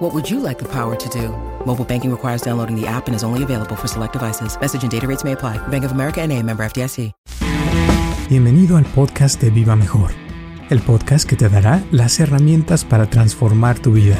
What would you like the power to do? Mobile banking requires downloading the app and is only available for select devices. Message and data rates may apply. Bank of America NA, member FDIC. Bienvenido al podcast de Viva Mejor. El podcast que te dará las herramientas para transformar tu vida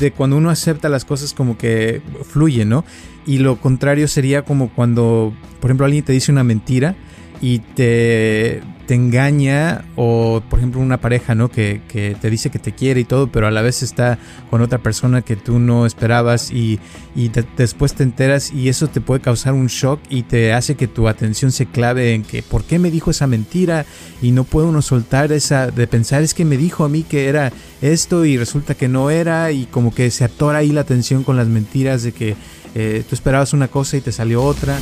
de cuando uno acepta las cosas como que fluye, ¿no? Y lo contrario sería como cuando, por ejemplo, alguien te dice una mentira y te, te engaña o por ejemplo una pareja, ¿no? Que, que, te dice que te quiere y todo, pero a la vez está con otra persona que tú no esperabas y, y después te enteras y eso te puede causar un shock y te hace que tu atención se clave en que ¿por qué me dijo esa mentira? Y no puede uno soltar esa de pensar es que me dijo a mí que era esto y resulta que no era y como que se atora ahí la atención con las mentiras de que eh, tú esperabas una cosa y te salió otra.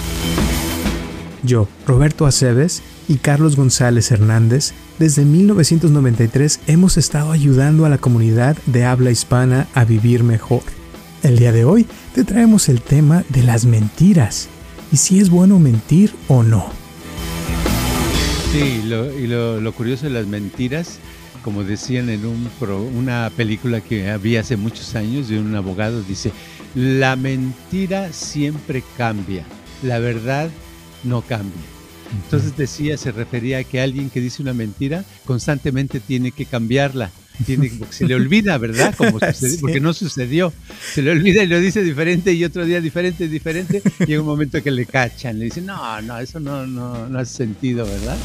Yo, Roberto Aceves y Carlos González Hernández, desde 1993 hemos estado ayudando a la comunidad de habla hispana a vivir mejor. El día de hoy te traemos el tema de las mentiras y si es bueno mentir o no. Sí, lo, y lo, curioso de las mentiras, como decían en una película que había hace muchos años de un abogado, dice, la mentira siempre cambia, la verdad no cambia. Entonces decía, se refería a que alguien que dice una mentira constantemente tiene que cambiarla. Tiene, porque se le olvida, ¿verdad? Como sucedió, sí. Porque no sucedió. Se le olvida y lo dice diferente y otro día diferente, diferente. Y llega un momento que le cachan, le dicen, no, no, eso no, no, no hace sentido, ¿verdad?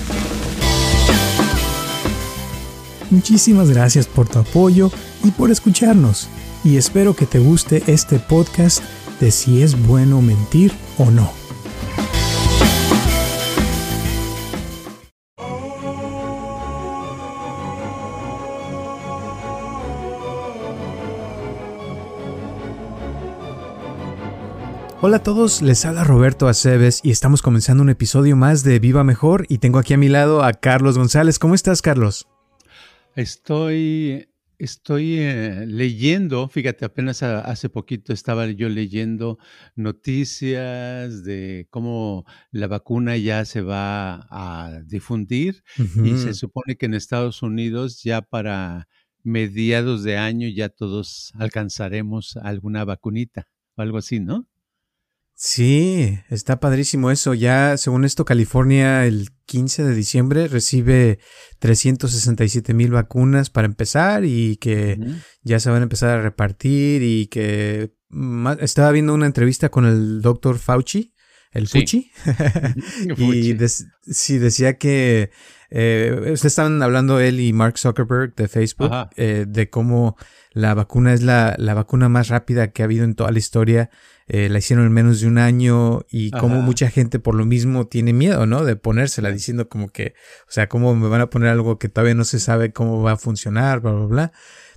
Muchísimas gracias por tu apoyo y por escucharnos. Y espero que te guste este podcast de si es bueno mentir o no. Hola a todos, les habla Roberto Aceves y estamos comenzando un episodio más de Viva Mejor y tengo aquí a mi lado a Carlos González. ¿Cómo estás, Carlos? Estoy, estoy eh, leyendo, fíjate, apenas a, hace poquito estaba yo leyendo noticias de cómo la vacuna ya se va a difundir uh -huh. y se supone que en Estados Unidos ya para mediados de año ya todos alcanzaremos alguna vacunita o algo así, ¿no? Sí, está padrísimo eso. Ya, según esto, California el 15 de diciembre recibe 367 mil vacunas para empezar y que uh -huh. ya se van a empezar a repartir y que estaba viendo una entrevista con el doctor Fauci, el sí. Fuchi, y de sí decía que eh, estaban hablando él y Mark Zuckerberg de Facebook eh, de cómo la vacuna es la, la vacuna más rápida que ha habido en toda la historia eh, la hicieron en menos de un año y como mucha gente por lo mismo tiene miedo, ¿no? De ponérsela diciendo como que, o sea, cómo me van a poner algo que todavía no se sabe cómo va a funcionar, bla, bla, bla.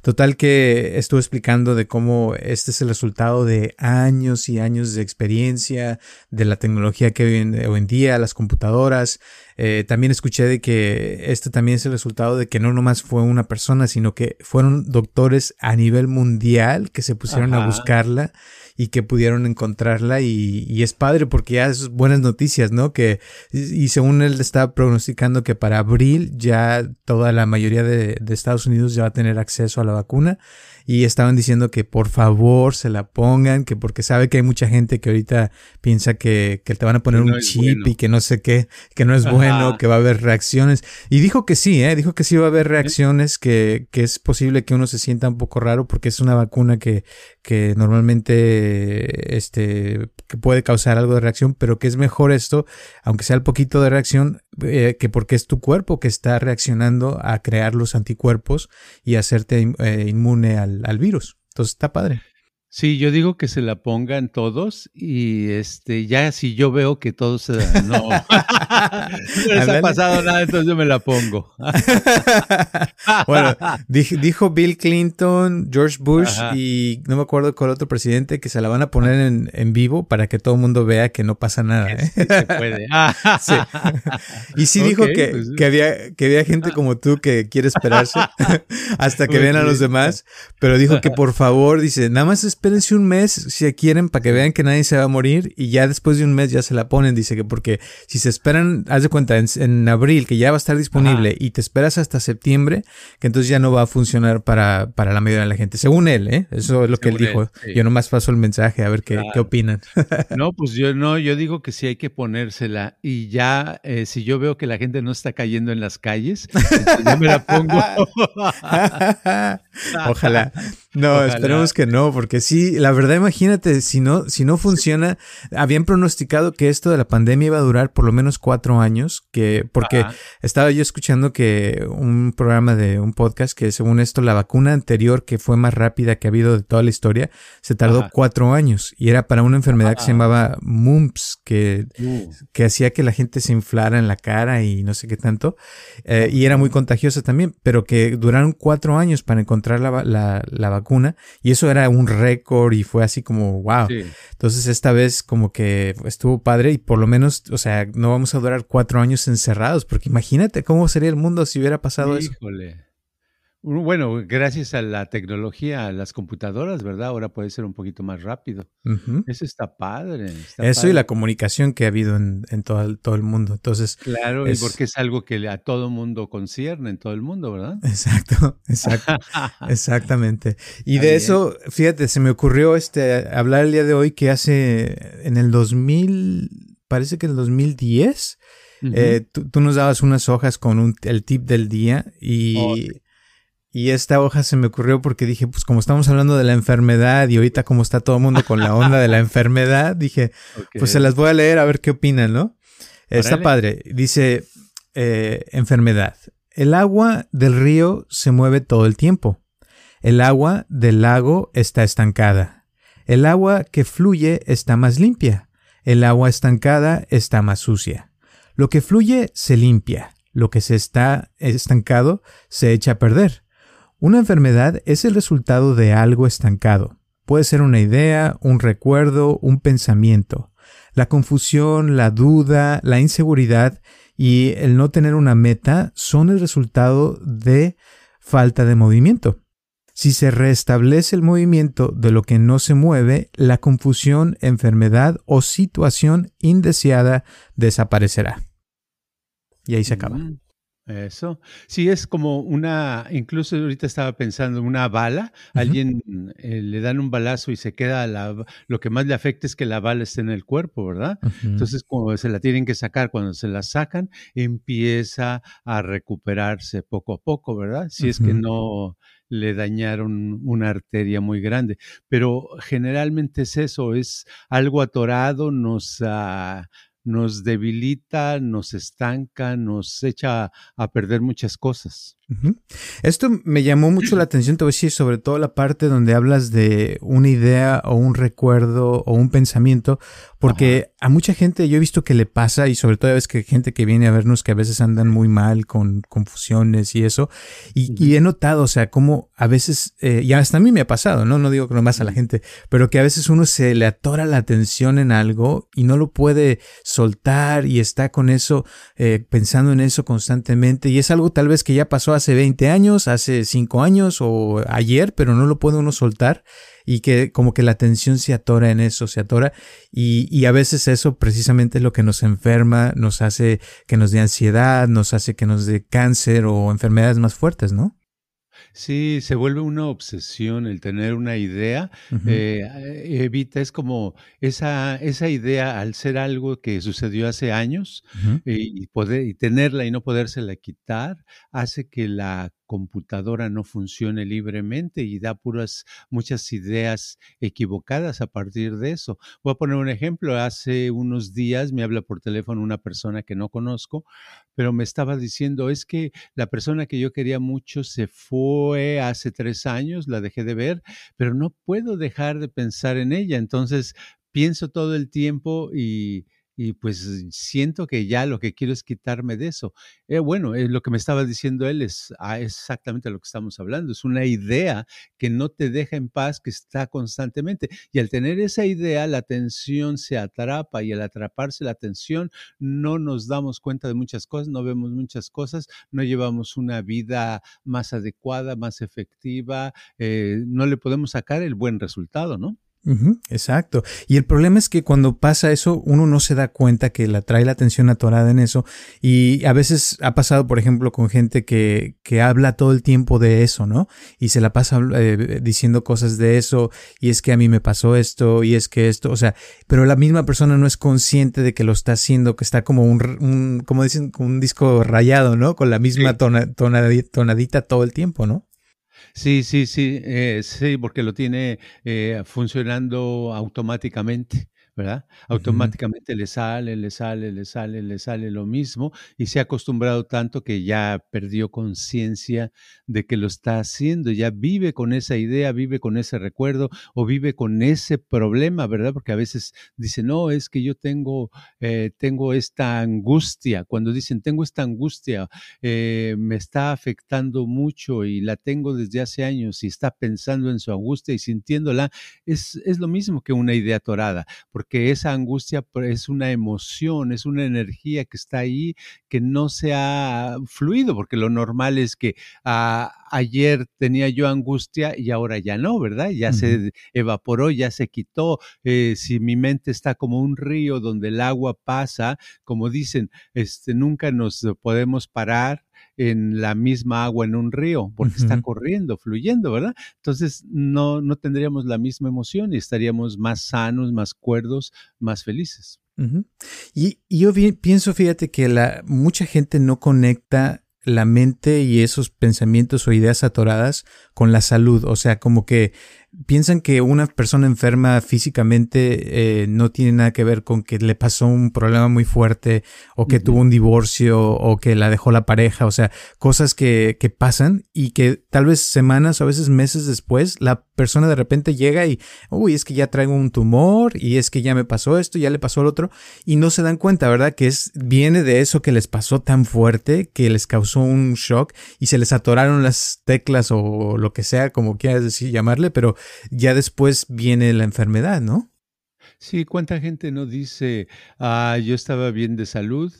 Total que estuvo explicando de cómo este es el resultado de años y años de experiencia, de la tecnología que hoy en, hoy en día, las computadoras. Eh, también escuché de que este también es el resultado de que no nomás fue una persona, sino que fueron doctores a nivel mundial que se pusieron Ajá. a buscarla y que pudieron encontrarla y, y, es padre porque ya es buenas noticias, ¿no? Que y según él está pronosticando que para abril ya toda la mayoría de, de Estados Unidos ya va a tener acceso a la vacuna y estaban diciendo que por favor se la pongan, que porque sabe que hay mucha gente que ahorita piensa que, que te van a poner no un chip bueno. y que no sé qué, que no es Ajá. bueno, que va a haber reacciones. Y dijo que sí, ¿eh? dijo que sí va a haber reacciones, que, que es posible que uno se sienta un poco raro porque es una vacuna que, que normalmente este, que puede causar algo de reacción, pero que es mejor esto, aunque sea el poquito de reacción, eh, que porque es tu cuerpo que está reaccionando a crear los anticuerpos y hacerte eh, inmune al, al, virus. Entonces está padre. Sí, yo digo que se la pongan todos y este ya si yo veo que todos no, no les ha pasado nada, entonces yo me la pongo. bueno, dijo, Bill Clinton, George Bush y no me acuerdo cuál otro presidente que se la van a poner en, en vivo para que todo el mundo vea que no pasa nada. ¿eh? Sí, se puede. sí. Y sí dijo que, pues, que, había, que había gente como tú que quiere esperarse hasta que vean a los demás, pero dijo que por favor, dice, nada más espérense un mes si quieren para que vean que nadie se va a morir y ya después de un mes ya se la ponen. Dice que porque si se esperan, haz de cuenta, en, abril que ya va a estar disponible y te esperas hasta septiembre, que entonces ya no va a funcionar para, para la mayoría de la gente. Según él, ¿eh? Eso es lo que él dijo. Yo nomás paso el mensaje a ver qué, qué opinan. no, pues yo no, yo digo que sí hay que ponérsela y ya eh, si yo veo que la gente no está cayendo en las calles, yo me la pongo. Ojalá. No, esperemos que no, porque sí, la verdad, imagínate, si no, si no funciona, habían pronosticado que esto de la pandemia iba a durar por lo menos cuatro años, que, porque estaba yo escuchando que un programa de un podcast que según esto la vacuna anterior que fue más rápida que ha habido de toda la historia, se tardó cuatro años y era para una enfermedad que se llamaba mumps, que, uh. que hacía que la gente se inflara en la cara y no sé qué tanto, eh, y era muy contagiosa también, pero que duraron cuatro años para encontrar la, la, la vacuna y eso era un récord y fue así como wow. Entonces esta vez como que estuvo padre y por lo menos, o sea, no vamos a durar cuatro años encerrados porque imagínate cómo sería el mundo si hubiera pasado Híjole. eso. Bueno, gracias a la tecnología, a las computadoras, ¿verdad? Ahora puede ser un poquito más rápido. Eso está padre. Eso y la comunicación que ha habido en, todo, el, todo, el, mundo. Entonces. Claro, y porque es algo que a todo mundo concierne, en todo el mundo, ¿verdad? Exacto, exacto. exactamente. Y de eso, fíjate, se me ocurrió este hablar el día de hoy que hace en el 2000, parece que en el 2010. Eh, tú, nos dabas unas hojas con un, el tip del día y, oh, y esta hoja se me ocurrió porque dije, pues como estamos hablando de la enfermedad y ahorita como está todo el mundo con la onda de la enfermedad, dije, pues se las voy a leer a ver qué opinan, ¿no? Está padre. Dice, eh, enfermedad. El agua del río se mueve todo el tiempo. El agua del lago está estancada. El agua que fluye está más limpia. El agua estancada está más sucia. Lo que fluye se limpia. Lo que se está estancado se echa a perder. Una enfermedad es el resultado de algo estancado. Puede ser una idea, un recuerdo, un pensamiento. La confusión, la duda, la inseguridad y el no tener una meta son el resultado de falta de movimiento. Si se restablece el movimiento de lo que no se mueve, la confusión, enfermedad o situación indeseada desaparecerá. Y ahí se acaba. Eso. Sí, es como una, incluso ahorita estaba pensando, una bala, alguien eh, le dan un balazo y se queda, la, lo que más le afecta es que la bala esté en el cuerpo, ¿verdad? Entonces, cuando se la tienen que sacar, cuando se la sacan, empieza a recuperarse poco a poco, ¿verdad? Si es que no le dañaron una arteria muy grande. Pero generalmente es eso, es algo atorado, nos, uh, nos debilita, nos estanca, nos echa a perder muchas cosas. Esto me llamó mucho la atención, te voy a decir, sobre todo la parte donde hablas de una idea o un recuerdo o un pensamiento, porque a mucha gente yo he visto que le pasa y sobre todo ves que gente que viene a vernos que a veces andan muy mal con confusiones y eso, y, he notado, o sea, como a veces, eh, y hasta a mí me ha pasado, ¿no? No digo que no más a la gente, pero que a veces uno se le atora la atención en algo y no lo puede soltar y está con eso, eh, pensando en eso constantemente y es algo tal vez que ya pasó hace 20 años, hace 5 años o ayer, pero no lo puede uno soltar y que como que la atención se atora en eso, se atora y, y, a veces eso precisamente es lo que nos enferma, nos hace que nos dé ansiedad, nos hace que nos dé cáncer o enfermedades más fuertes, ¿no? Sí, se vuelve una obsesión el tener una idea. Eh, evita, es como esa, esa idea al ser algo que sucedió hace años y, poder, y tenerla y no podérsela quitar, hace que la computadora no funcione libremente y da puras, muchas ideas equivocadas a partir de eso. Voy a poner un ejemplo. Hace unos días me habla por teléfono una persona que no conozco, pero me estaba diciendo, es que la persona que yo quería mucho se fue hace tres años, la dejé de ver, pero no puedo dejar de pensar en ella. Entonces, pienso todo el tiempo y, y pues siento que ya lo que quiero es quitarme de eso. Eh, bueno, eh, lo que me estaba diciendo él es ah, exactamente lo que estamos hablando. Es una idea que no te deja en paz, que está constantemente. Y al tener esa idea, la atención se atrapa y al atraparse la atención, no nos damos cuenta de muchas cosas, no vemos muchas cosas, no llevamos una vida más adecuada, más efectiva, eh, no le podemos sacar el buen resultado, ¿no? Exacto. Y el problema es que cuando pasa eso, uno no se da cuenta que la trae la atención atorada en eso. Y a veces ha pasado, por ejemplo, con gente que, que habla todo el tiempo de eso, ¿no? Y se la pasa eh, diciendo cosas de eso, y es que a mí me pasó esto, y es que esto, o sea, pero la misma persona no es consciente de que lo está haciendo, que está como un, como dicen, un disco rayado, ¿no? Con la misma tonadita todo el tiempo, ¿no? Sí, sí, sí, eh, sí, porque lo tiene eh, funcionando automáticamente. ¿Verdad? Automáticamente le sale, le sale, le sale, le sale lo mismo y se ha acostumbrado tanto que ya perdió conciencia de que lo está haciendo, ya vive con esa idea, vive con ese recuerdo o vive con ese problema, ¿verdad? Porque a veces dicen, no, es que yo tengo, eh, tengo esta angustia. Cuando dicen, tengo esta angustia, eh, me está afectando mucho y la tengo desde hace años y está pensando en su angustia y sintiéndola, es, es lo mismo que una idea torada, porque que esa angustia es una emoción, es una energía que está ahí, que no se ha fluido, porque lo normal es que ah, ayer tenía yo angustia y ahora ya no, ¿verdad? Ya se evaporó, ya se quitó. Eh, si mi mente está como un río donde el agua pasa, como dicen, este, nunca nos podemos parar en la misma agua en un río, porque está corriendo, fluyendo, ¿verdad? Entonces no, no tendríamos la misma emoción y estaríamos más sanos, más cuerdos, más felices. y, yo pienso, fíjate, que la, mucha gente no conecta la mente y esos pensamientos o ideas atoradas con la salud. O sea, como que piensan que una persona enferma físicamente eh, no tiene nada que ver con que le pasó un problema muy fuerte o que tuvo un divorcio o que la dejó la pareja, o sea, cosas que, que pasan y que tal vez semanas o a veces meses después la persona de repente llega y, uy, es que ya traigo un tumor y es que ya me pasó esto, ya le pasó al otro y no se dan cuenta, ¿verdad? Que es, viene de eso que les pasó tan fuerte que les causó un shock y se les atoraron las teclas o lo que sea, como quieras decir, llamarle, pero ya después viene la enfermedad, ¿no? Sí, ¿cuánta gente no dice, ah, yo estaba bien de salud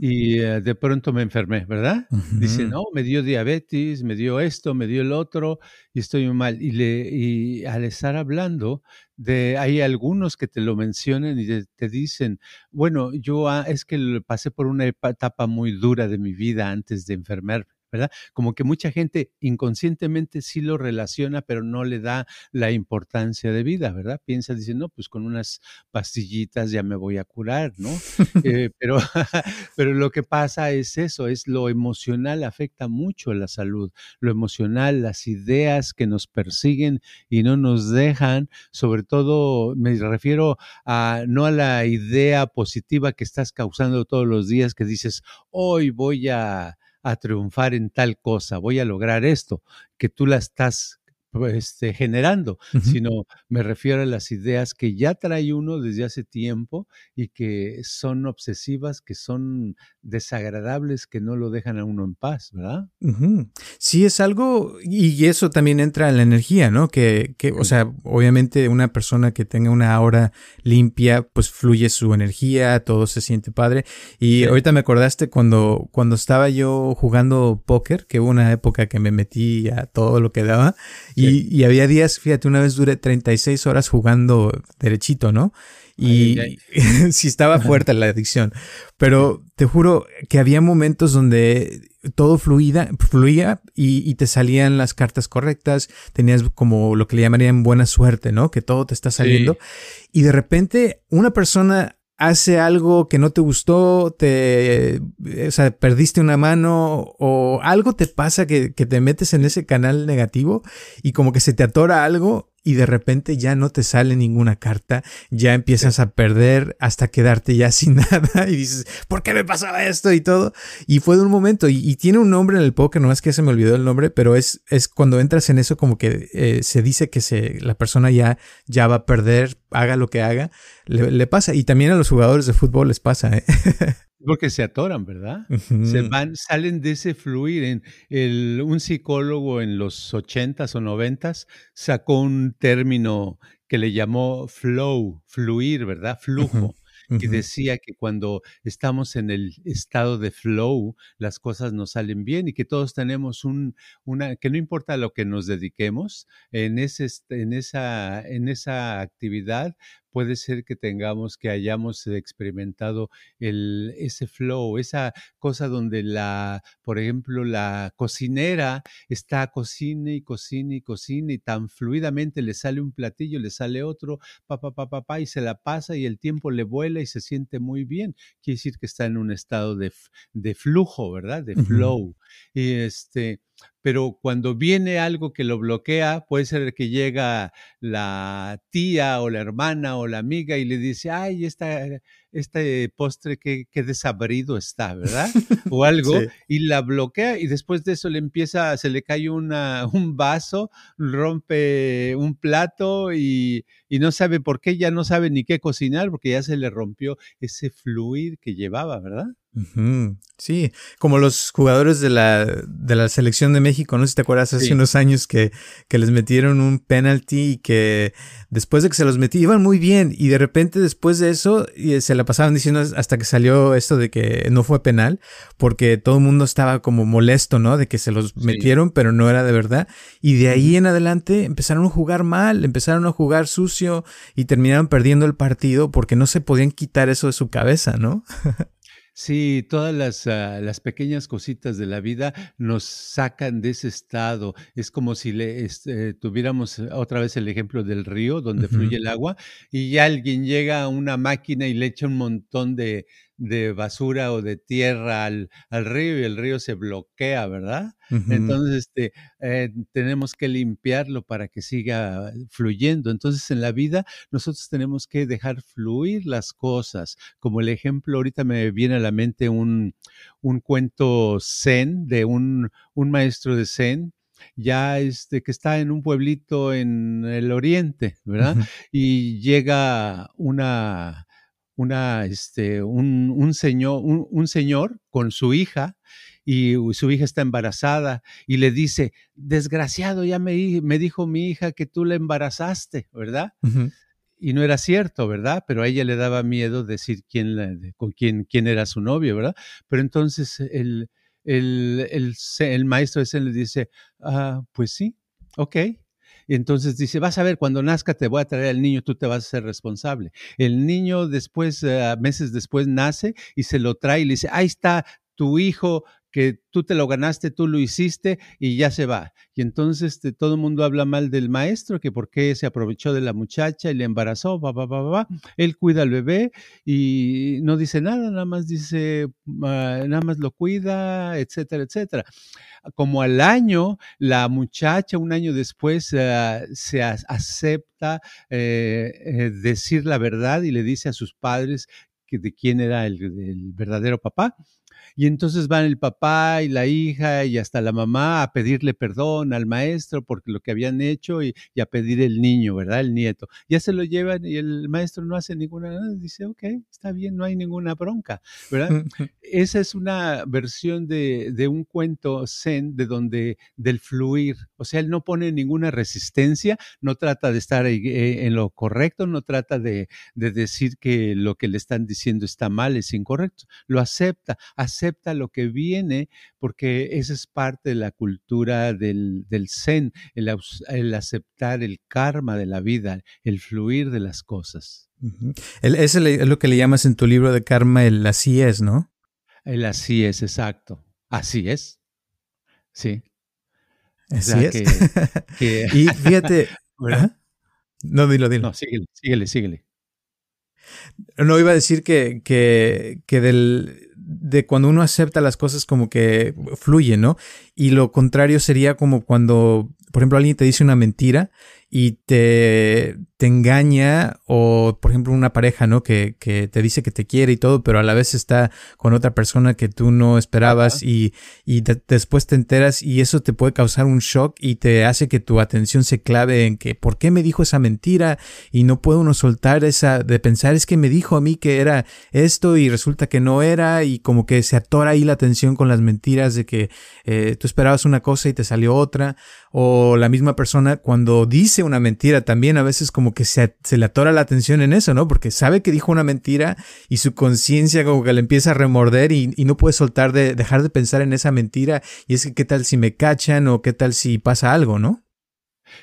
y eh, de pronto me enfermé, ¿verdad? Dice, no, me dio diabetes, me dio esto, me dio el otro y estoy mal. Y, le, y al estar hablando, de, hay algunos que te lo mencionan y te, dicen, bueno, yo ah, es que pasé por una etapa muy dura de mi vida antes de enfermarme. ¿Verdad? Como que mucha gente inconscientemente sí lo relaciona, pero no le da la importancia de vida, ¿verdad? Piensa, dice, no, pues con unas pastillitas ya me voy a curar, ¿no? Eh, pero, pero lo que pasa es eso, es lo emocional afecta mucho a la salud, lo emocional, las ideas que nos persiguen y no nos dejan, sobre todo me refiero a no a la idea positiva que estás causando todos los días que dices, hoy voy a a triunfar en tal cosa, voy a lograr esto, que tú la estás este, generando, sino me refiero a las ideas que ya trae uno desde hace tiempo y que son obsesivas, que son desagradables, que no lo dejan a uno en paz, ¿verdad? Sí, es algo, y eso también entra en la energía, ¿no? Que, que, o sea, obviamente una persona que tenga una aura limpia, pues fluye su energía, todo se siente padre. Y ahorita me acordaste cuando, cuando estaba yo jugando póker, que hubo una época que me metí a todo lo que daba. Y y, había días, fíjate, una vez duré 36 horas jugando derechito, ¿no? Y sí estaba fuerte la adicción. Pero te juro que había momentos donde todo fluida, fluía y, te salían las cartas correctas, tenías como lo que le llamarían buena suerte, ¿no? Que todo te está saliendo. Y de repente una persona hace algo que no te gustó, te, o sea, perdiste una mano o algo te pasa que, que te metes en ese canal negativo y como que se te atora algo y de repente ya no te sale ninguna carta, ya empiezas a perder hasta quedarte ya sin nada y dices, ¿por qué me pasaba esto y todo? Y fue de un momento y, tiene un nombre en el póker, no es que se me olvidó el nombre, pero es, es cuando entras en eso como que eh, se dice que se, la persona ya, ya va a perder, haga lo que haga, le, le pasa y también a los jugadores de fútbol les pasa. ¿eh? Porque se atoran, ¿verdad? Se van, salen de ese fluir. En el, un psicólogo en los ochentas o noventas sacó un término que le llamó flow, fluir, ¿verdad? Flujo. Y decía que cuando estamos en el estado de flow, las cosas nos salen bien y que todos tenemos un, una, que no importa lo que nos dediquemos, en, ese, en, esa, en esa actividad puede ser que tengamos, que hayamos experimentado el, ese flow, esa cosa donde la, por ejemplo, la cocinera está cocina y cocina y cocina y tan fluidamente le sale un platillo, le sale otro, pa, pa, pa, pa, y se la pasa y el tiempo le vuela y se siente muy bien. Quiere decir que está en un estado de, de flujo, ¿verdad? De flow. Y este, pero cuando viene algo que lo bloquea, puede ser que llega la tía o la hermana o la amiga y le dice, ay, esta, este postre que, desabrido está, ¿verdad? O algo, y la bloquea y después de eso le empieza, se le cae una, un vaso, rompe un plato y, y no sabe por qué, ya no sabe ni qué cocinar porque ya se le rompió ese fluir que llevaba, ¿verdad? Sí, como los jugadores de la, de la selección de México, no sé si te acuerdas hace unos años que, que les metieron un penalty y que después de que se los metí iban muy bien y de repente después de eso se la pasaban diciendo hasta que salió esto de que no fue penal porque todo el mundo estaba como molesto, ¿no? De que se los metieron pero no era de verdad y de ahí en adelante empezaron a jugar mal, empezaron a jugar sucio y terminaron perdiendo el partido porque no se podían quitar eso de su cabeza, ¿no? Sí, todas las, ah, las, pequeñas cositas de la vida nos sacan de ese estado. Es como si le, este, tuviéramos otra vez el ejemplo del río donde fluye el agua y alguien llega a una máquina y le echa un montón de, de basura o de tierra al, al, río y el río se bloquea, ¿verdad? Entonces, este, eh, tenemos que limpiarlo para que siga fluyendo. Entonces, en la vida, nosotros tenemos que dejar fluir las cosas. Como el ejemplo, ahorita me viene a la mente un, un cuento zen de un, un maestro de zen ya este, que está en un pueblito en el oriente, ¿verdad? Y llega una, una, este, un, un señor, un, señor con su hija y su hija está embarazada y le dice, desgraciado, ya me, me dijo mi hija que tú la embarazaste, ¿verdad? Y no era cierto, ¿verdad? Pero a ella le daba miedo decir quién con quién, quién era su novio, ¿verdad? Pero entonces el, el, el, el maestro ese le dice, ah, pues sí, ok, entonces dice, vas a ver, cuando nazca te voy a traer al niño, tú te vas a ser responsable. El niño después, eh, meses después, nace y se lo trae y le dice, ahí está tu hijo que tú te lo ganaste, tú lo hiciste y ya se va. Y entonces este, todo el mundo habla mal del maestro, que por qué se aprovechó de la muchacha y le embarazó, va, va, va, va. Él cuida al bebé y no dice nada, nada más dice, ah, nada más lo cuida, etcétera, etcétera. Como al año, la muchacha, un año después, ah, se acepta eh, eh, decir la verdad y le dice a sus padres que de quién era el verdadero papá y entonces van el papá y la hija y hasta la mamá a pedirle perdón al maestro por lo que habían hecho y, a pedir el niño, ¿verdad? El nieto. Ya se lo llevan y el maestro no hace ninguna, dice, ok, está bien, no hay ninguna bronca, ¿verdad? Esa es una versión de, de un cuento zen de donde, del fluir, o sea, él no pone ninguna resistencia, no trata de estar eh, en lo correcto, no trata de, de decir que lo que le están diciendo está mal, es incorrecto, lo acepta, acepta acepta lo que viene, porque esa es parte de la cultura del, zen, el, aceptar el karma de la vida, el fluir de las cosas. es lo que le llamas en tu libro de karma el así es, ¿no? El así es, exacto. Así es. Sí. Así es. y fíjate. No, dilo, dilo. No, síguele, síguele, síguele. No iba a decir que, que, que del, de cuando uno acepta las cosas como que fluye, ¿no? Y lo contrario sería como cuando, por ejemplo, alguien te dice una mentira y te, te engaña o, por ejemplo, una pareja, ¿no? Que, que, te dice que te quiere y todo, pero a la vez está con otra persona que tú no esperabas y, y después te enteras y eso te puede causar un shock y te hace que tu atención se clave en que, ¿por qué me dijo esa mentira? Y no puede uno soltar esa de pensar, es que me dijo a mí que era esto y resulta que no era y como que se atora ahí la atención con las mentiras de que eh, tú esperabas una cosa y te salió otra o la misma persona cuando dice una mentira también a veces como que se, se, le atora la atención en eso, ¿no? Porque sabe que dijo una mentira y su conciencia como que le empieza a remorder y, no puede soltar de dejar de pensar en esa mentira y es que qué tal si me cachan o qué tal si pasa algo, ¿no?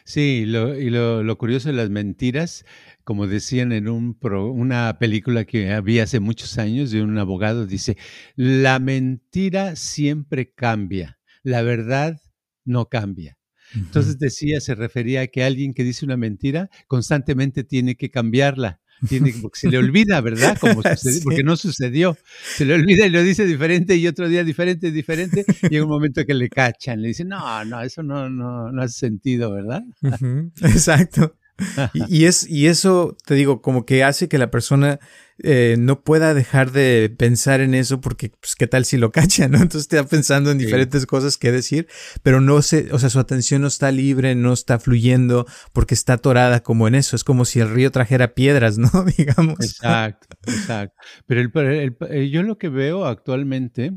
Sí, lo, y lo, lo curioso de las mentiras, como decían en un una película que había hace muchos años de un abogado, dice, la mentira siempre cambia, la verdad no cambia. Entonces decía, se refería a que alguien que dice una mentira constantemente tiene que cambiarla. Tiene, porque se le olvida, ¿verdad? Como sucedió, sí. Porque no sucedió. Se le olvida y lo dice diferente y otro día diferente, diferente. Y en un momento que le cachan, le dicen, no, no, eso no, no, no hace sentido, ¿verdad? Uh -huh. Exacto. Y, y, es, y eso, te digo, como que hace que la persona eh, no pueda dejar de pensar en eso porque, pues, ¿qué tal si lo cacha, no? Entonces está pensando en diferentes sí. cosas que decir, pero no se, o sea, su atención no está libre, no está fluyendo porque está atorada como en eso. Es como si el río trajera piedras, ¿no? Digamos. Exacto, exacto. Pero el, el, el, yo lo que veo actualmente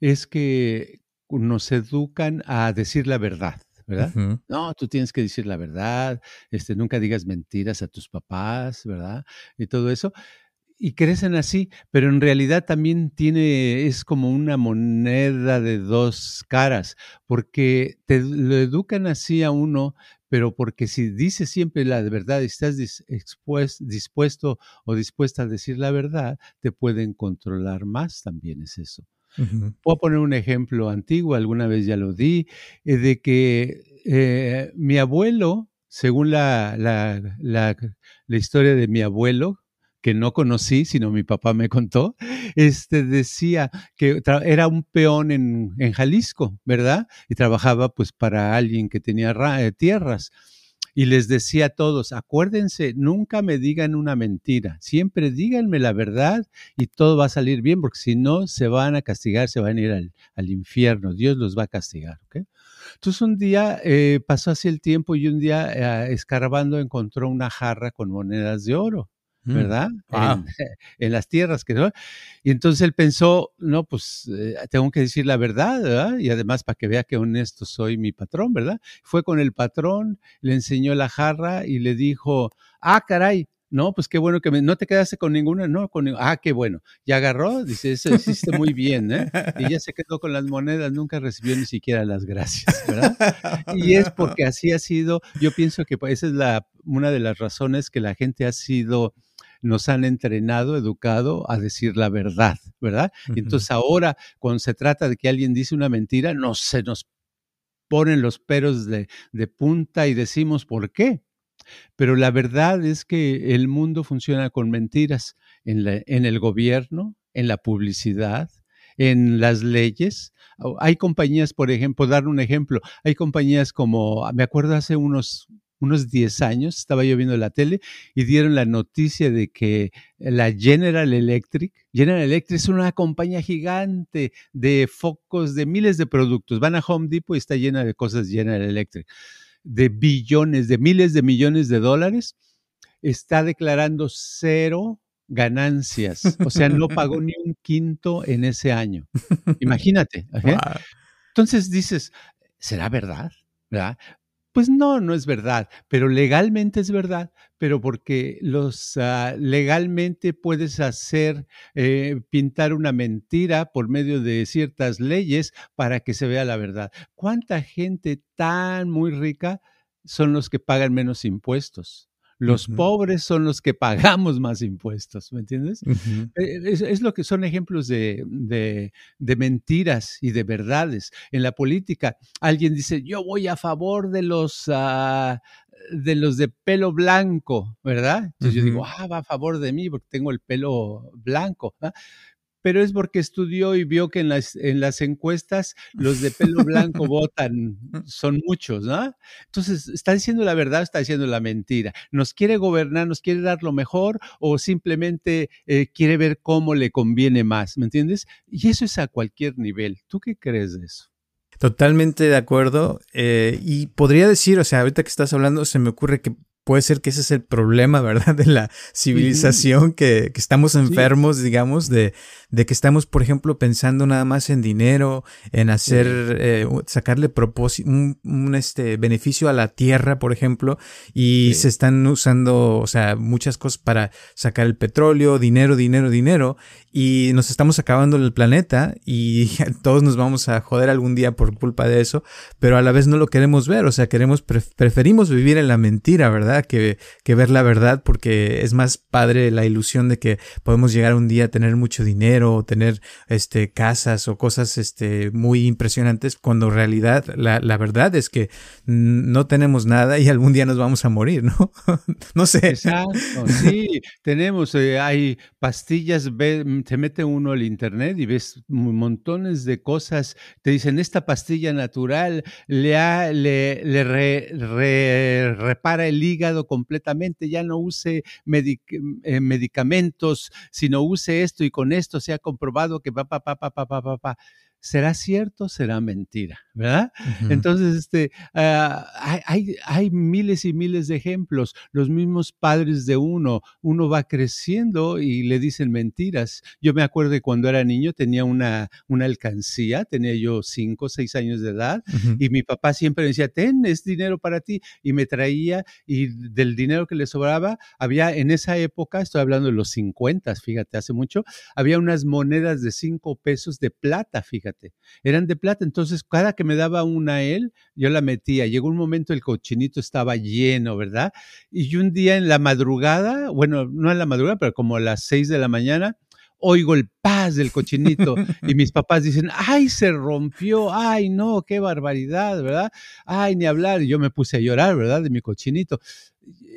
es que nos educan a decir la verdad. ¿verdad? Uh -huh. No, tú tienes que decir la verdad, este, nunca digas mentiras a tus papás, ¿verdad? Y todo eso. Y crecen así, pero en realidad también tiene, es como una moneda de dos caras, porque te lo educan así a uno, pero porque si dices siempre la verdad y estás dispuesto, dispuesto o dispuesta a decir la verdad, te pueden controlar más, también es eso. Uh -huh. Puedo poner un ejemplo antiguo, alguna vez ya lo di, eh, de que eh, mi abuelo, según la, la, la, la, historia de mi abuelo, que no conocí, sino mi papá me contó, este decía que era un peón en, en, Jalisco, ¿verdad? Y trabajaba pues para alguien que tenía eh, tierras y les decía a todos, acuérdense, nunca me digan una mentira, siempre díganme la verdad y todo va a salir bien, porque si no, se van a castigar, se van a ir al, al infierno, Dios los va a castigar. ¿okay? Entonces un día eh, pasó así el tiempo y un día eh, escarbando encontró una jarra con monedas de oro. ¿Verdad? Mm, wow. en, en, las tierras que no. Y entonces él pensó, no, pues eh, tengo que decir la verdad, ¿verdad? Y además para que vea que honesto soy mi patrón, ¿verdad? Fue con el patrón, le enseñó la jarra y le dijo, ah, caray, no, pues qué bueno que me, no te quedaste con ninguna, no, con ah, qué bueno. Ya agarró, dice, eso hiciste muy bien, ¿eh? Y ya se quedó con las monedas, nunca recibió ni siquiera las gracias, ¿verdad? Y es porque así ha sido, yo pienso que esa es la, una de las razones que la gente ha sido nos han entrenado, educado a decir la verdad, ¿verdad? Uh -huh. Y entonces ahora, cuando se trata de que alguien dice una mentira, no se nos ponen los peros de, de punta y decimos por qué. Pero la verdad es que el mundo funciona con mentiras en, la, en el gobierno, en la publicidad, en las leyes. Hay compañías, por ejemplo, dar un ejemplo, hay compañías como, me acuerdo hace unos unos 10 años, estaba yo viendo la tele y dieron la noticia de que la General Electric, General Electric es una compañía gigante de focos de miles de productos. Van a Home Depot y está llena de cosas General Electric, de billones, de miles de millones de dólares. Está declarando cero ganancias, o sea, no pagó ni un quinto en ese año. Imagínate. Wow. Entonces dices, ¿será verdad? ¿verdad? Pues no, no es verdad, pero legalmente es verdad, pero porque los uh, legalmente puedes hacer eh, pintar una mentira por medio de ciertas leyes para que se vea la verdad. ¿Cuánta gente tan muy rica son los que pagan menos impuestos? Los uh -huh. pobres son los que pagamos más impuestos, ¿me entiendes? Uh -huh. es, es, lo que son ejemplos de, de, de, mentiras y de verdades. En la política, alguien dice, yo voy a favor de los, uh, de los de pelo blanco, ¿verdad? Entonces yo digo, ah, va a favor de mí porque tengo el pelo blanco. Pero es porque estudió y vio que en las, en las encuestas los de pelo blanco votan, son muchos, ¿no? Entonces, ¿está diciendo la verdad o está diciendo la mentira? ¿Nos quiere gobernar, nos quiere dar lo mejor o simplemente eh, quiere ver cómo le conviene más? ¿Me entiendes? Y eso es a cualquier nivel. ¿Tú qué crees de eso? Totalmente de acuerdo. Eh, y podría decir, o sea, ahorita que estás hablando, se me ocurre que puede ser que ese es el problema, ¿verdad? De la civilización, que, que, estamos enfermos, digamos, de, de, que estamos, por ejemplo, pensando nada más en dinero, en hacer, eh, sacarle propósito, un, este, beneficio a la tierra, por ejemplo, y se están usando, o sea, muchas cosas para sacar el petróleo, dinero, dinero, dinero, y nos estamos acabando el planeta y todos nos vamos a joder algún día por culpa de eso, pero a la vez no lo queremos ver, o sea, queremos, preferimos vivir en la mentira, ¿verdad? Que, que ver la verdad porque es más padre la ilusión de que podemos llegar un día a tener mucho dinero o tener este, casas o cosas este, muy impresionantes cuando en realidad la, la verdad es que no tenemos nada y algún día nos vamos a morir, ¿no? no sé. Exacto, sí, tenemos, eh, hay pastillas, te mete uno al internet y ves montones de cosas, te dicen esta pastilla natural le, le, le repara el hígado completamente, ya no use eh, medicamentos, sino use esto y con esto se ha comprobado que va, pa, pa, pa, pa, pa, pa, ¿Será cierto? ¿Será mentira? ¿Verdad? Entonces, este, ah, hay, hay, miles y miles de ejemplos. Los mismos padres de uno, uno va creciendo y le dicen mentiras. Yo me acuerdo que cuando era niño tenía una, una alcancía, tenía yo cinco, seis años de edad, y mi papá siempre me decía, ten, es dinero para ti, y me traía, y del dinero que le sobraba, había en esa época, estoy hablando de los 50, fíjate, hace mucho, había unas monedas de cinco pesos de plata, fíjate eran de plata, entonces cada que me daba una a él, yo la metía. Llegó un momento el cochinito estaba lleno, ¿verdad? Y un día en la madrugada, bueno, no en la madrugada, pero como a las seis de la mañana, oigo el paz del cochinito y mis papás dicen, ay, se rompió, ay, no, qué barbaridad, ¿verdad? Ay, ni hablar. Y yo me puse a llorar, ¿verdad? De mi cochinito.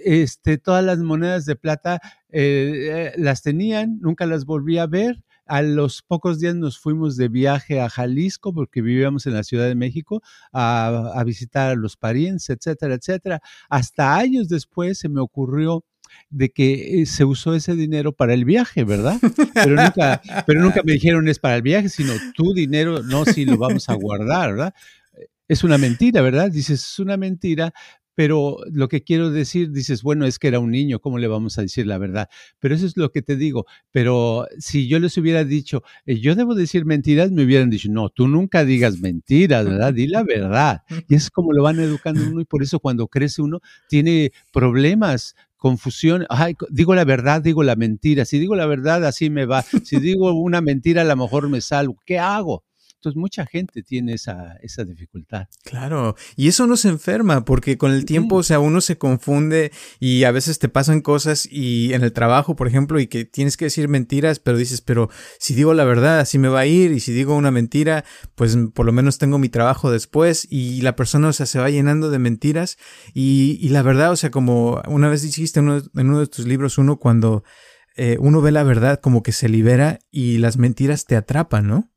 Este, todas las monedas de plata eh, eh, las tenían, nunca las volví a ver a los pocos días nos fuimos de viaje a Jalisco porque vivíamos en la Ciudad de México a, visitar a los parientes, etcétera, etcétera. Hasta años después se me ocurrió de que eh, se usó ese dinero para el viaje, ¿verdad? Pero nunca, pero nunca me dijeron es para el viaje, sino tu dinero, no, si lo vamos a guardar, ¿verdad? Es una mentira, ¿verdad? Dices, es una mentira, pero lo que quiero decir, dices, bueno, es que era un niño, ¿cómo le vamos a decir la verdad? Pero eso es lo que te digo. Pero si yo les hubiera dicho, eh, yo debo decir mentiras, me hubieran dicho, no, tú nunca digas mentiras, ¿verdad? Di la verdad. Y es como lo van educando uno y por eso cuando crece uno tiene problemas confusión, ay, digo la verdad, digo la mentira, si digo la verdad así me va, si digo una mentira a lo mejor me salgo, ¿qué hago? Entonces mucha gente tiene esa, esa dificultad. Claro, y eso no se enferma porque con el tiempo, o sea, uno se confunde y a veces te pasan cosas y en el trabajo, por ejemplo, y que tienes que decir mentiras, pero dices, pero si digo la verdad, así me va a ir y si digo una mentira, pues por lo menos tengo mi trabajo después y la persona, o sea, se va llenando de mentiras y, y la verdad, o sea, como una vez dijiste en uno, en uno de tus libros, uno cuando... Eh, uno ve la verdad como que se libera y las mentiras te atrapan, ¿no?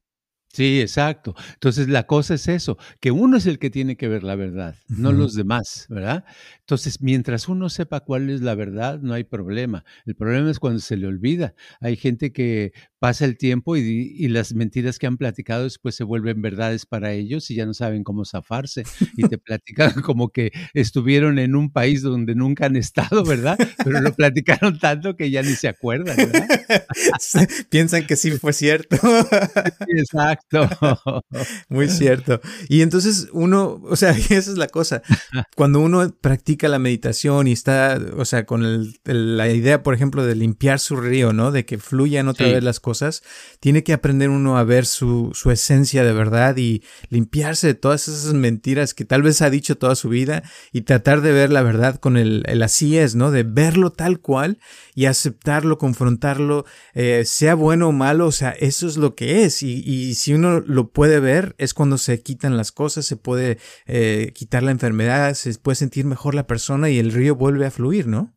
Sí, exacto. Entonces la cosa es eso, que uno es el que tiene que ver la verdad, no los demás, ¿verdad? Entonces, mientras uno sepa cuál es la verdad, no hay problema. El problema es cuando se le olvida. Hay gente que pasa el tiempo y, las mentiras que han platicado después se vuelven verdades para ellos y ya no saben cómo zafarse y te platican como que estuvieron en un país donde nunca han estado, ¿verdad? Pero lo platicaron tanto que ya ni se acuerdan, ¿verdad? Piensan que sí fue cierto. exacto. Muy cierto. Y entonces uno, o sea, esa es la cosa. Cuando uno practica la meditación y está, o sea, con la idea, por ejemplo, de limpiar su río, ¿no? De que fluyan otra vez las cosas, tiene que aprender uno a ver su, su esencia de verdad y limpiarse de todas esas mentiras que tal vez ha dicho toda su vida y tratar de ver la verdad con el, el así es, ¿no? De verlo tal cual y aceptarlo, confrontarlo, eh, sea bueno o malo, o sea, eso es lo que es. Y, si uno lo puede ver, es cuando se quitan las cosas, se puede eh, quitar la enfermedad, se puede sentir mejor la persona y el río vuelve a fluir, ¿no?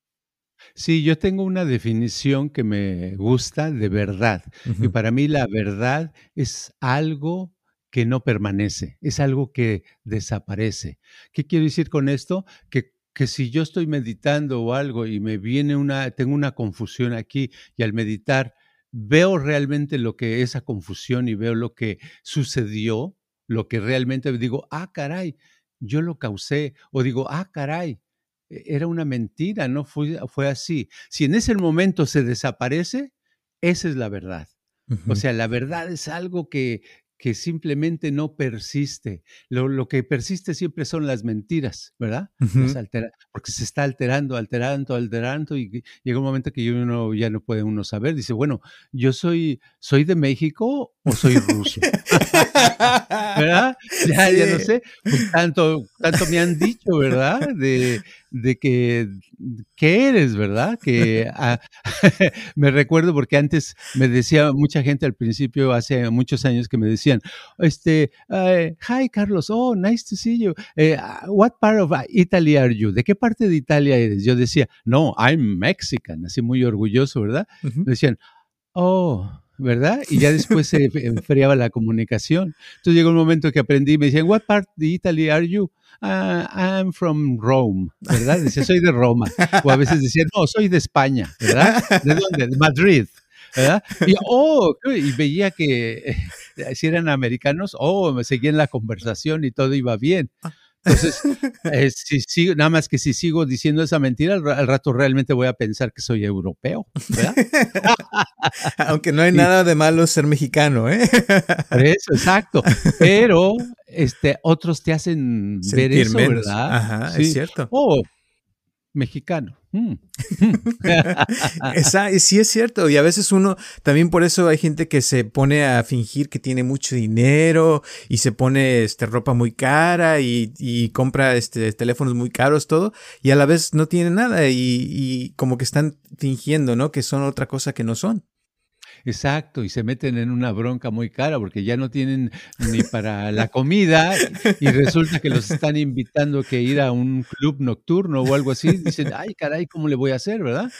Sí, yo tengo una definición que me gusta de verdad. Y para mí la verdad es algo que no permanece, es algo que desaparece. ¿Qué quiero decir con esto? Que, que si yo estoy meditando o algo y me viene una, tengo una confusión aquí y al meditar veo realmente lo que esa confusión y veo lo que sucedió, lo que realmente digo, ah, caray, yo lo causé, o digo, ah, caray, era una mentira, no fue, fue así. Si en ese momento se desaparece, esa es la verdad. O sea, la verdad es algo que, que simplemente no persiste. Lo, lo, que persiste siempre son las mentiras, ¿verdad? porque se está alterando, alterando, alterando y llega un momento que uno ya no puede uno saber. Dice, bueno, yo soy, soy de México o soy ruso. ¿Verdad? Ya, ya no sé. Pues tanto, tanto me han dicho, ¿verdad? De, de que, ¿qué eres, verdad? Que ah, me recuerdo porque antes me decía mucha gente al principio, hace muchos años, que me decían, este, uh, hi Carlos, oh, nice to see you. Uh, what part of Italy are you? ¿De qué parte de Italia eres? Yo decía, no, I'm Mexican, así muy orgulloso, ¿verdad? Me decían, oh, ¿verdad? Y ya después se enfriaba la comunicación. Entonces llegó un momento que aprendí, me decían, what part of Italy are you? Uh, I'm from Rome, ¿verdad? Decía, soy de Roma. O a veces decía, no, soy de España, ¿verdad? ¿De dónde? De Madrid. ¿verdad? Y, oh, y veía que si eran americanos, oh, me seguían la conversación y todo iba bien. Ah. Entonces, eh, si nada más que si sigo diciendo esa mentira, al, rato realmente voy a pensar que soy europeo, ¿verdad? Aunque no hay nada de malo ser mexicano, ¿eh? eso, exacto. Pero este, otros te hacen ver eso, ¿verdad? Ajá, es cierto. Oh, mexicano. Mm. Esa, sí es cierto. Y a veces uno, también por eso hay gente que se pone a fingir que tiene mucho dinero y se pone este, ropa muy cara y, y compra este, teléfonos muy caros, todo. Y a la vez no tiene nada y, y como que están fingiendo, ¿no? Que son otra cosa que no son. Exacto, y se meten en una bronca muy cara porque ya no tienen ni para la comida y resulta que los están invitando a que ir a un club nocturno o algo así. Dicen, ay, caray, ¿cómo le voy a hacer, verdad?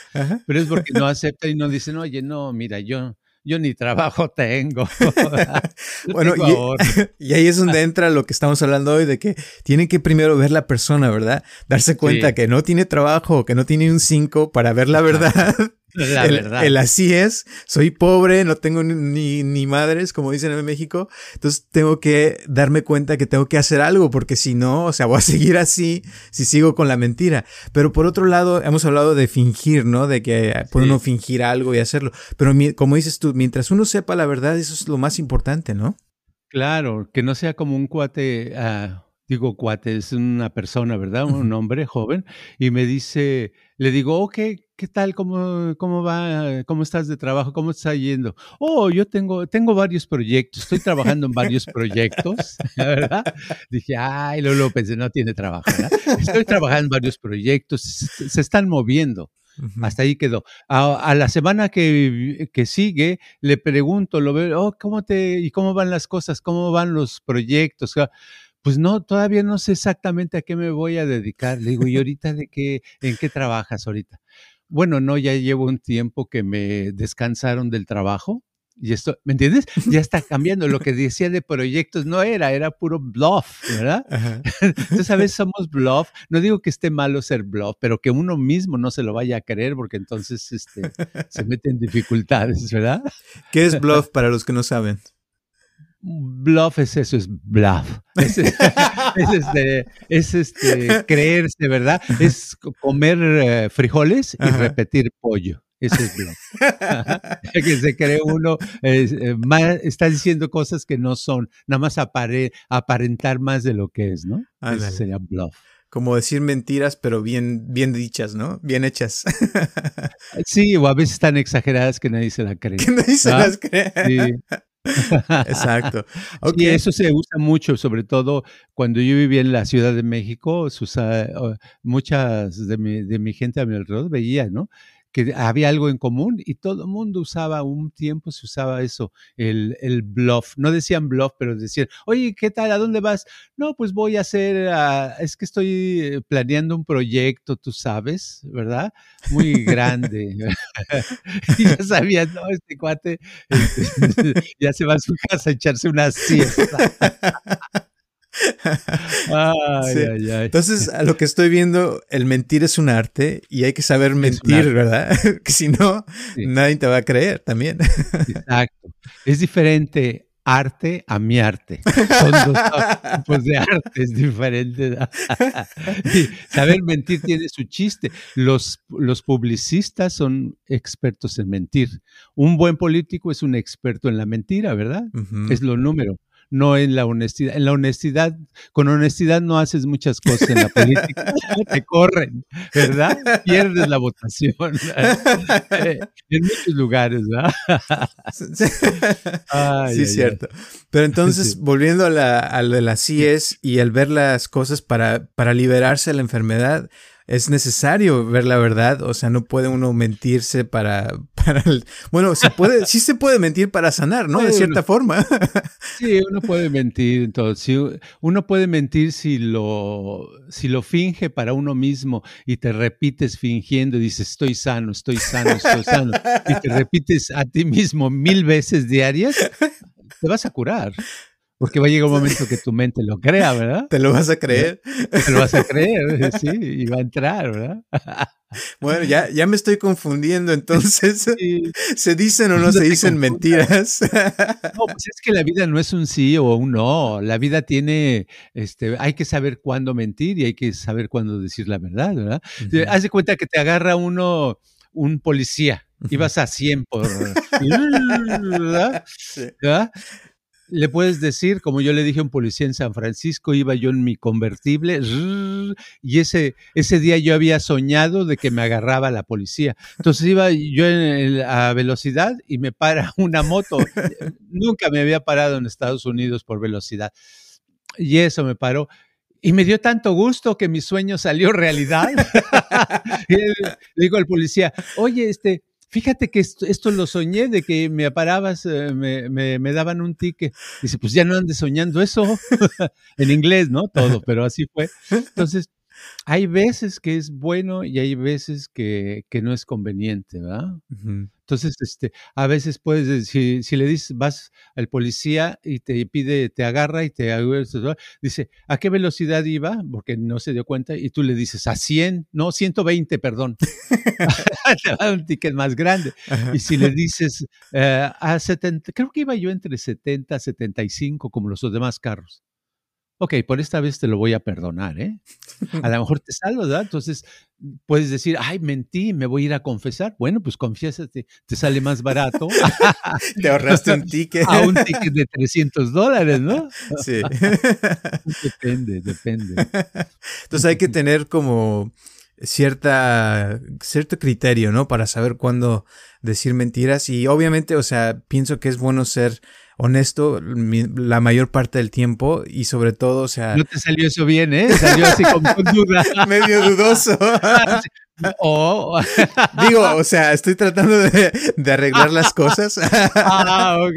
Pero es porque no aceptan y no dicen, oye, no, mira, yo, yo ni trabajo tengo. bueno, y, ahí es donde entra lo que estamos hablando hoy, de que tienen que primero ver la persona, ¿verdad? Darse cuenta que no tiene trabajo, que no tiene un 5 para ver la verdad. La el, verdad. El así es, soy pobre, no tengo ni, ni madres, como dicen en México. Entonces tengo que darme cuenta que tengo que hacer algo, porque si no, o sea, voy a seguir así si sigo con la mentira. Pero por otro lado, hemos hablado de fingir, ¿no? De que puede uno fingir algo y hacerlo. Pero como dices tú, mientras uno sepa la verdad, eso es lo más importante, ¿no? Claro, que no sea como un cuate. Uh digo cuate, es una persona, ¿verdad? Un hombre joven, y me dice, le digo, ok, ¿qué tal? ¿Cómo, cómo va? ¿Cómo estás de trabajo? ¿Cómo está yendo? Oh, yo tengo, tengo varios proyectos, estoy trabajando en varios proyectos, ¿verdad? Dije, ay, luego, lo pensé, no tiene trabajo, ¿verdad? Estoy trabajando en varios proyectos, se están moviendo. Hasta ahí quedó. A, la semana que, que, sigue, le pregunto, lo veo, oh, ¿cómo te, y cómo van las cosas? ¿Cómo van los proyectos? Pues no, todavía no sé exactamente a qué me voy a dedicar. Le digo, ¿y ahorita de qué, en qué trabajas ahorita? Bueno, no, ya llevo un tiempo que me descansaron del trabajo. Y esto, ¿me entiendes? Ya está cambiando. Lo que decía de proyectos no era, era puro bluff, ¿verdad? Entonces a veces somos bluff. No digo que esté malo ser bluff, pero que uno mismo no se lo vaya a creer porque entonces este, se mete en dificultades, ¿verdad? ¿Qué es bluff para los que no saben? Bluff es eso, es bluff. Es, este, es este, creerse, ¿verdad? Es comer eh, frijoles y repetir pollo. Eso es bluff. que se cree uno, eh, está diciendo cosas que no son, nada más aparentar más de lo que es, ¿no? Eso sería bluff. como decir mentiras, pero bien, bien dichas, ¿no? Bien hechas. sí, o a veces tan exageradas que nadie se la cree. Que nadie se las cree. Sí. Exacto. Okay. eso se usa mucho, sobre todo cuando yo vivía en la Ciudad de México, muchas de mi, de mi gente a mi alrededor veía, ¿no? Que había algo en común y todo el mundo usaba, un tiempo se usaba eso, el, el, bluff. No decían bluff, pero decían, oye, ¿qué tal? ¿A dónde vas? No, pues voy a hacer, uh, es que estoy eh, planeando un proyecto, tú sabes, ¿verdad? Muy grande. y ya sabías, no, este cuate este, ya se va a su casa a echarse una siesta. Entonces, a lo que estoy viendo, el mentir es un arte y hay que saber mentir, ¿verdad? que si no, nadie te va a creer también. Exacto. Es diferente arte a mi arte. Son dos tipos de artes diferentes. saber mentir tiene su chiste. Los, los publicistas son expertos en mentir. Un buen político es un experto en la mentira, ¿verdad? Es lo número no en la honestidad. En la honestidad, con honestidad no haces muchas cosas en la política, te corren, ¿verdad? Pierdes la votación en muchos lugares, ¿verdad? sí, es cierto. Pero entonces, volviendo a, la, a lo de las CIES y al ver las cosas para, para liberarse de la enfermedad, es necesario ver la verdad, o sea, no puede uno mentirse para, para bueno, se puede, sí se puede mentir para sanar, ¿no? De cierta forma. Sí, uno puede mentir, entonces, uno puede mentir si lo, si lo finge para uno mismo y te repites fingiendo y dices, estoy sano, estoy sano, estoy sano, y te repites a ti mismo mil veces diarias, te vas a curar. Porque va a llegar un momento que tu mente lo crea, ¿verdad? ¿Te lo vas a creer? Te lo vas a creer, sí, y va a entrar, ¿verdad? Bueno, ya, ya me estoy confundiendo, entonces, ¿se dicen o no, se dicen mentiras? No, pues es que la vida no es un sí o un no, la vida tiene, este, hay que saber cuándo mentir y hay que saber cuándo decir la verdad, ¿verdad? Haz de cuenta que te agarra uno, un policía, ibas a 100 por... ¿verdad? ¿verdad? Le puedes decir, como yo le dije a un policía en San Francisco, iba yo en mi convertible y ese, ese día yo había soñado de que me agarraba la policía. Entonces iba yo a velocidad y me para una moto. Nunca me había parado en Estados Unidos por velocidad. Y eso me paró. Y me dio tanto gusto que mi sueño salió realidad. digo al policía, oye, este, fíjate que esto, lo soñé de que me parabas, eh, me, me, daban un ticket. Dice, pues ya no andes soñando eso. en inglés, ¿no? Todo, pero así fue. Entonces, hay veces que es bueno y hay veces que, que no es conveniente, ¿verdad? Entonces, este, a veces puedes decir, si le dices, vas al policía y te pide, te agarra y te dice, ¿a qué velocidad iba? Porque no se dio cuenta y tú le dices, a 100, no, 120, perdón. te va un ticket más grande. Y si le dices, eh, a 70, creo que iba yo entre 70, 75 como los demás carros ok, por esta vez te lo voy a perdonar, ¿eh? A lo mejor te salvo, ¿verdad? Entonces puedes decir, ay, mentí, me voy a ir a confesar. Bueno, pues confiésate, te sale más barato. te ahorraste un ticket. A un ticket de 300 dólares, ¿no? Sí. depende, depende. Entonces hay que tener como cierta, cierto criterio, ¿no? Para saber cuándo decir mentiras. Y obviamente, o sea, pienso que es bueno ser honesto la mayor parte del tiempo y sobre todo, o sea... No te salió eso bien, ¿eh? Salió así con duda. Medio dudoso. Oh. Digo, o sea, estoy tratando de, arreglar las cosas. ah, ok.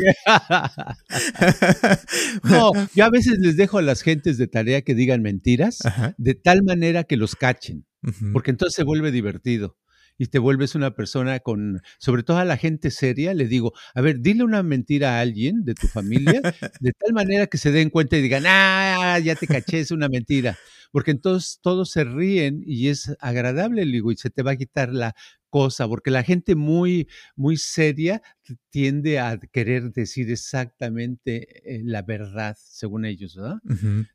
no, yo a veces les dejo a las gentes de tarea que digan mentiras de tal manera que los cachen, porque entonces se vuelve divertido y te vuelves una persona con, sobre todo a la gente seria, le digo, a ver, dile una mentira a alguien de tu familia, de tal manera que se den cuenta y digan, ah, ya te caché, es una mentira. Porque entonces todos se ríen y es agradable, digo, y se te va a quitar la cosa, porque la gente muy, muy seria tiende a querer decir exactamente eh, la verdad, según ellos, ¿verdad?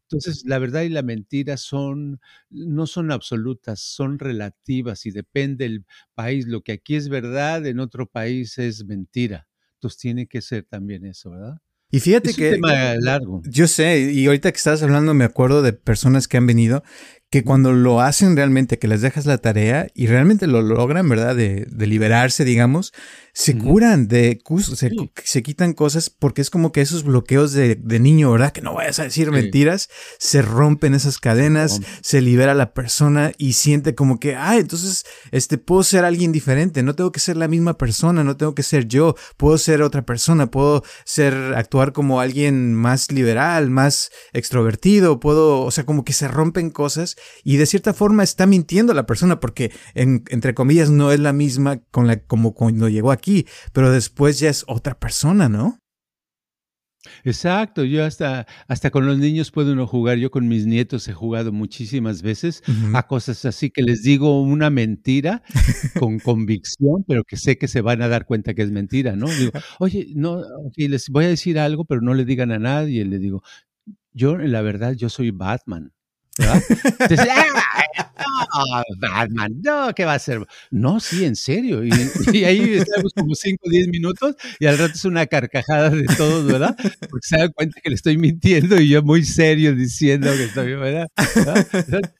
Entonces, la verdad y la mentira son, no son absolutas, son relativas y depende del país. Lo que aquí es verdad, en otro país es mentira. Entonces, tiene que ser también eso, ¿verdad? Y fíjate es que. Un tema largo. Yo sé, y ahorita que estás hablando, me acuerdo de personas que han venido que cuando lo hacen realmente, que les dejas la tarea y realmente lo logran, ¿verdad? De, de liberarse, digamos, se curan de, se, se, quitan cosas porque es como que esos bloqueos de, de niño, ¿verdad? Que no vayas a decir mentiras, se rompen esas cadenas, se libera la persona y siente como que, ah, entonces, este, puedo ser alguien diferente, no tengo que ser la misma persona, no tengo que ser yo, puedo ser otra persona, puedo ser, actuar como alguien más liberal, más extrovertido, puedo, o sea, como que se rompen cosas y de cierta forma está mintiendo la persona porque, en, entre comillas, no es la misma con la, como cuando llegó aquí pero después ya es otra persona, ¿no? Exacto, yo hasta, hasta con los niños puedo uno jugar, yo con mis nietos he jugado muchísimas veces a cosas así que les digo una mentira con convicción, pero que sé que se van a dar cuenta que es mentira, ¿no? Digo, oye, no, les voy a decir algo, pero no le digan a nadie, le digo, yo la verdad, yo soy Batman. ¿Verdad? Entonces, no, Batman, no, ¿qué va a ser? No, sí, en serio. Y, ahí estamos como 5 o 10 minutos y al rato es una carcajada de todos, ¿verdad? Porque se dan cuenta que le estoy mintiendo y yo muy serio diciendo que estoy, ¿verdad?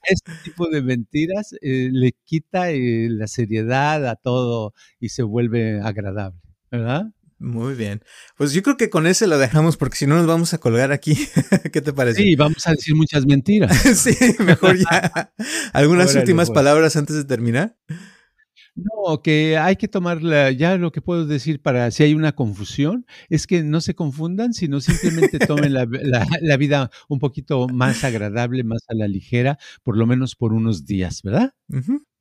este tipo de mentiras eh, le quita eh, la seriedad a todo y se vuelve agradable, ¿verdad? Muy bien. Pues yo creo que con ese lo dejamos porque si no nos vamos a colgar aquí. ¿Qué te parece? Sí, vamos a decir muchas mentiras. sí, mejor ya. ¿Algunas últimas pues. palabras antes de terminar? No, que hay que tomarla, ya lo que puedo decir para si hay una confusión, es que no se confundan, sino simplemente tomen la, la vida un poquito más agradable, más a la ligera, por lo menos por unos días, ¿verdad?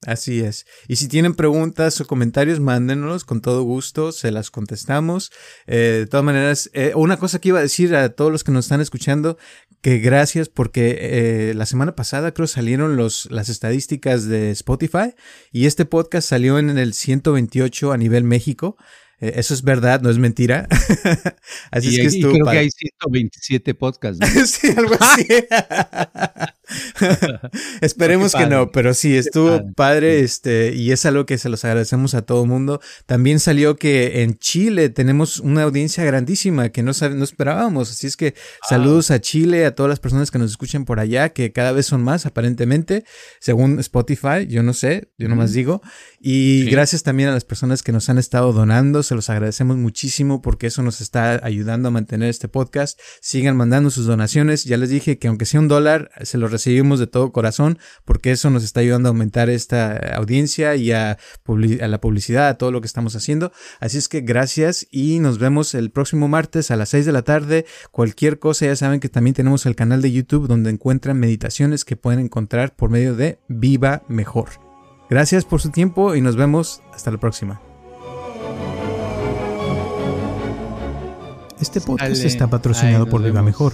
Así es. Y si tienen preguntas o comentarios, mándenlos con todo gusto, se las contestamos. Eh, de todas maneras, eh, una cosa que iba a decir a todos los que nos están escuchando, que gracias porque eh, la semana pasada creo salieron los, las estadísticas de Spotify y este podcast salió en el 128 a nivel México. Eso es verdad, no es mentira. así es que creo que hay 127 podcasts. sí, algo así. Esperemos que no, pero sí, estuvo padre. este, y es algo que se los agradecemos a todo el mundo. También salió que en Chile tenemos una audiencia grandísima que no, no esperábamos. Así es que ah. saludos a Chile, a todas las personas que nos escuchan por allá, que cada vez son más, aparentemente, según Spotify. Yo no sé, yo nomás digo. Y gracias también a las personas que nos han estado donando se los agradecemos muchísimo porque eso nos está ayudando a mantener este podcast. Sigan mandando sus donaciones. Ya les dije que aunque sea un dólar, se los recibimos de todo corazón porque eso nos está ayudando a aumentar esta audiencia y a, la publicidad, a todo lo que estamos haciendo. Así es que gracias y nos vemos el próximo martes a las 6 de la tarde. Cualquier cosa, ya saben que también tenemos el canal de YouTube donde encuentran meditaciones que pueden encontrar por medio de Viva Mejor. Gracias por su tiempo y nos vemos hasta la próxima. Este podcast está patrocinado por Viva Mejor.